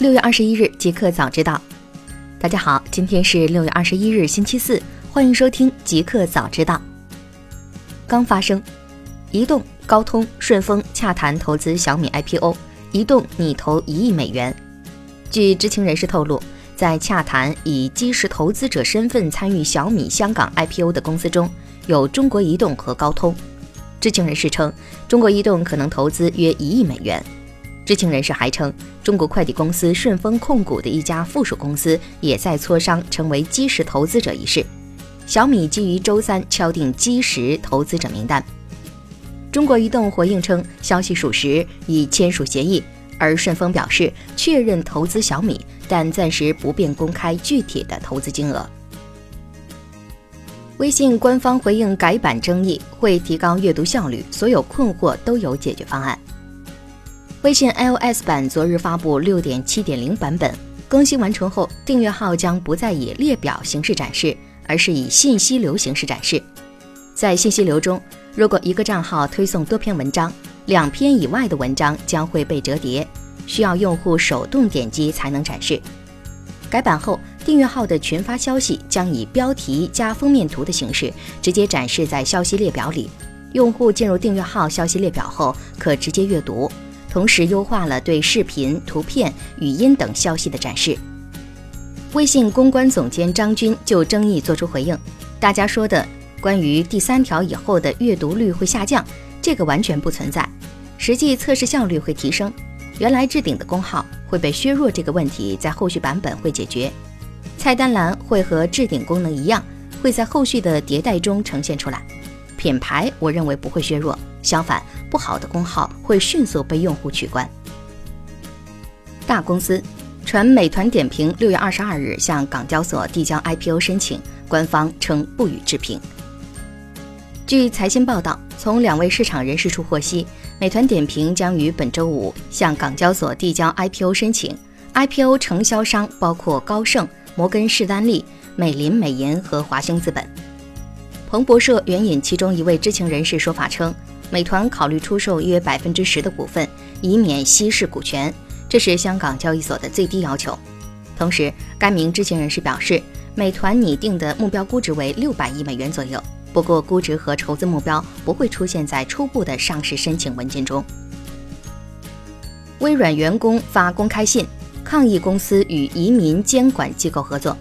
六月二十一日，极客早知道。大家好，今天是六月二十一日，星期四，欢迎收听极客早知道。刚发生，移动、高通、顺丰洽谈投资小米 IPO，移动拟投一亿美元。据知情人士透露，在洽谈以基石投资者身份参与小米香港 IPO 的公司中有中国移动和高通。知情人士称，中国移动可能投资约一亿美元。知情人士还称，中国快递公司顺丰控股的一家附属公司也在磋商成为基石投资者一事。小米基于周三敲定基石投资者名单。中国移动回应称，消息属实，已签署协议。而顺丰表示确认投资小米，但暂时不便公开具体的投资金额。微信官方回应改版争议，会提高阅读效率，所有困惑都有解决方案。微信 iOS 版昨日发布六点七点零版本，更新完成后，订阅号将不再以列表形式展示，而是以信息流形式展示。在信息流中，如果一个账号推送多篇文章，两篇以外的文章将会被折叠，需要用户手动点击才能展示。改版后，订阅号的群发消息将以标题加封面图的形式直接展示在消息列表里。用户进入订阅号消息列表后，可直接阅读。同时优化了对视频、图片、语音等消息的展示。微信公关总监张军就争议作出回应：“大家说的关于第三条以后的阅读率会下降，这个完全不存在，实际测试效率会提升。”原来置顶的功耗会被削弱，这个问题在后续版本会解决。菜单栏会和置顶功能一样，会在后续的迭代中呈现出来。品牌我认为不会削弱，相反，不好的功耗会迅速被用户取关。大公司传美团点评六月二十二日向港交所递交 IPO 申请，官方称不予置评。据财新报道，从两位市场人士处获悉。美团点评将于本周五向港交所递交 IPO 申请，IPO 承销商包括高盛、摩根士丹利、美林美银和华兴资本。彭博社援引其中一位知情人士说法称，美团考虑出售约百分之十的股份，以免稀释股权，这是香港交易所的最低要求。同时，该名知情人士表示，美团拟定的目标估值为六百亿美元左右。不过，估值和筹资目标不会出现在初步的上市申请文件中。微软员工发公开信抗议公司与移民监管机构合作。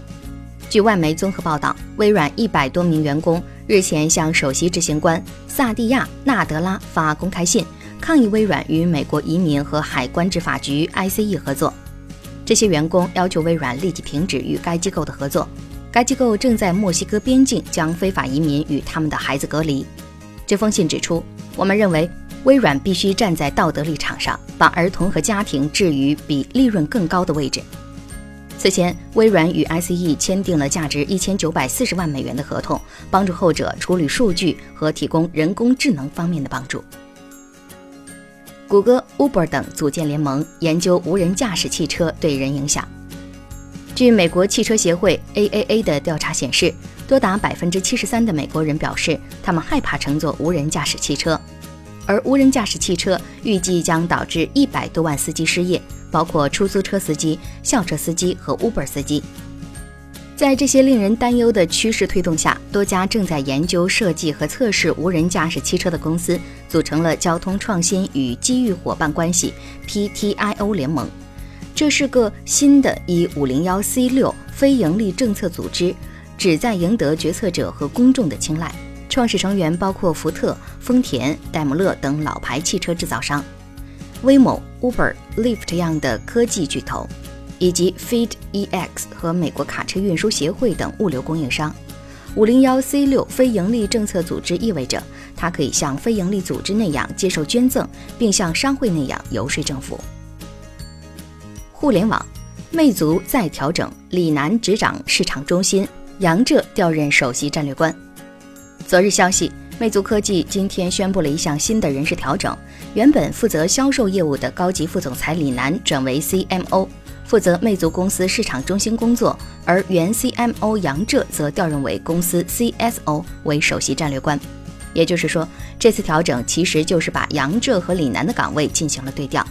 据外媒综合报道，微软一百多名员工日前向首席执行官萨蒂亚·纳德拉发公开信，抗议微软与美国移民和海关执法局 （ICE） 合作。这些员工要求微软立即停止与该机构的合作。该机构正在墨西哥边境将非法移民与他们的孩子隔离。这封信指出，我们认为微软必须站在道德立场上，把儿童和家庭置于比利润更高的位置。此前，微软与 ICE 签订了价值一千九百四十万美元的合同，帮助后者处理数据和提供人工智能方面的帮助。谷歌、Uber 等组建联盟，研究无人驾驶汽车对人影响。据美国汽车协会 AAA 的调查显示，多达百分之七十三的美国人表示他们害怕乘坐无人驾驶汽车，而无人驾驶汽车预计将导致一百多万司机失业，包括出租车司机、校车司机和 Uber 司机。在这些令人担忧的趋势推动下，多家正在研究设计和测试无人驾驶汽车的公司组成了交通创新与机遇伙伴关系 （PTIO 联盟）。这是个新的以五零幺 C 六非营利政策组织，旨在赢得决策者和公众的青睐。创始成员包括福特、丰田、戴姆勒等老牌汽车制造商，威某、Uber、Lyft 这样的科技巨头，以及 FeedEx 和美国卡车运输协会等物流供应商。五零幺 C 六非营利政策组织意味着它可以像非营利组织那样接受捐赠，并像商会那样游说政府。互联网，魅族再调整，李楠执掌市场中心，杨浙调任首席战略官。昨日消息，魅族科技今天宣布了一项新的人事调整，原本负责销售业务的高级副总裁李楠转为 CMO，负责魅族公司市场中心工作，而原 CMO 杨浙则调任为公司 CSO，为首席战略官。也就是说，这次调整其实就是把杨浙和李楠的岗位进行了对调。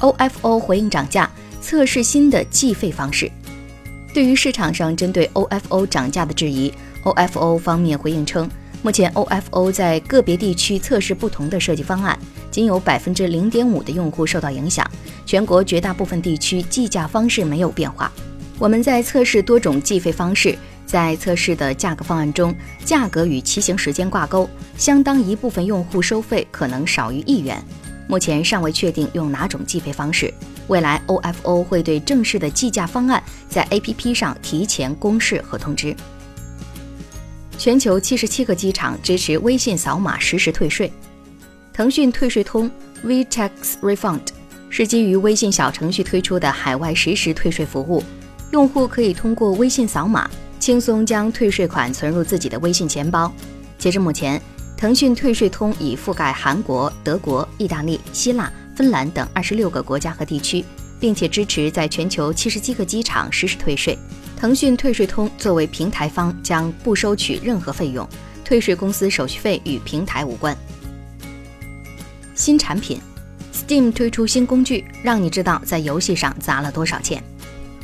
OFO 回应涨价，测试新的计费方式。对于市场上针对 OFO 涨价的质疑，OFO 方面回应称，目前 OFO 在个别地区测试不同的设计方案，仅有百分之零点五的用户受到影响，全国绝大部分地区计价方式没有变化。我们在测试多种计费方式，在测试的价格方案中，价格与骑行时间挂钩，相当一部分用户收费可能少于一元。目前尚未确定用哪种计费方式，未来 OFO 会对正式的计价方案在 APP 上提前公示和通知。全球七十七个机场支持微信扫码实时退税。腾讯退税通 VTax Refund 是基于微信小程序推出的海外实时退税服务。用户可以通过微信扫码，轻松将退税款存入自己的微信钱包。截至目前，腾讯退税通已覆盖韩国、德国、意大利、希腊、芬兰等二十六个国家和地区，并且支持在全球七十七个机场实时退税。腾讯退税通作为平台方，将不收取任何费用，退税公司手续费与平台无关。新产品，Steam 推出新工具，让你知道在游戏上砸了多少钱。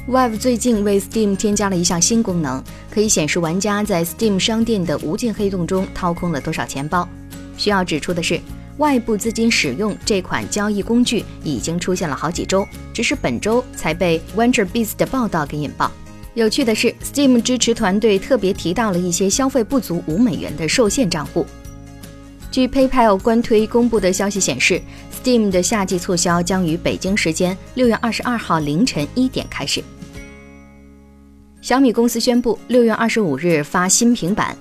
Valve 最近为 Steam 添加了一项新功能，可以显示玩家在 Steam 商店的无尽黑洞中掏空了多少钱包。需要指出的是，外部资金使用这款交易工具已经出现了好几周，只是本周才被 VentureBeat 的报道给引爆。有趣的是，Steam 支持团队特别提到了一些消费不足五美元的受限账户。据 PayPal 官推公布的消息显示，Steam 的夏季促销将于北京时间六月二十二号凌晨一点开始。小米公司宣布，六月二十五日发新平板，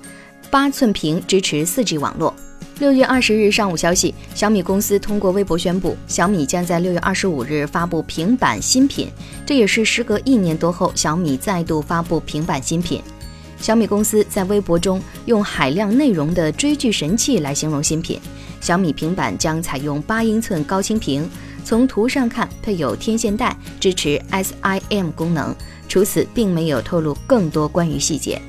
八寸屏，支持四 G 网络。六月二十日上午消息，小米公司通过微博宣布，小米将在六月二十五日发布平板新品，这也是时隔一年多后，小米再度发布平板新品。小米公司在微博中用海量内容的追剧神器来形容新品。小米平板将采用八英寸高清屏，从图上看配有天线带，支持 SIM 功能。除此，并没有透露更多关于细节。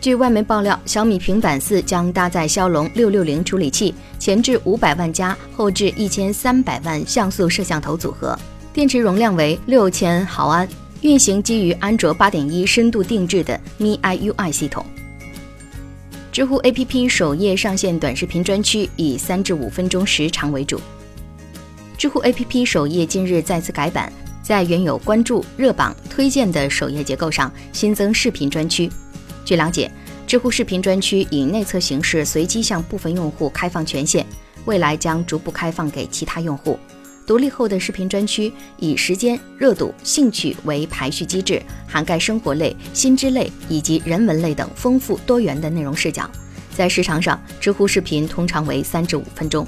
据外媒爆料，小米平板四将搭载骁龙六六零处理器，前置五百万加，后置一千三百万像素摄像头组合，电池容量为六千毫安。运行基于安卓八点一深度定制的 MIUI 系统。知乎 APP 首页上线短视频专区，以三至五分钟时长为主。知乎 APP 首页近日再次改版，在原有关注、热榜、推荐的首页结构上新增视频专区。据了解，知乎视频专区以内测形式随机向部分用户开放权限，未来将逐步开放给其他用户。独立后的视频专区以时间、热度、兴趣为排序机制，涵盖生活类、新知类以及人文类等丰富多元的内容视角。在时长上，知乎视频通常为三至五分钟。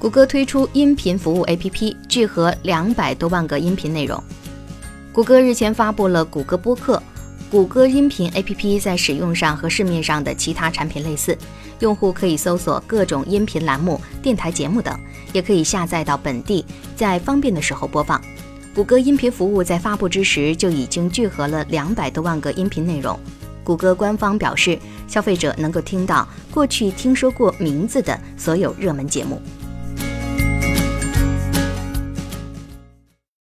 谷歌推出音频服务 APP，聚合两百多万个音频内容。谷歌日前发布了谷歌播客。谷歌音频 APP 在使用上和市面上的其他产品类似，用户可以搜索各种音频栏目、电台节目等，也可以下载到本地，在方便的时候播放。谷歌音频服务在发布之时就已经聚合了两百多万个音频内容。谷歌官方表示，消费者能够听到过去听说过名字的所有热门节目。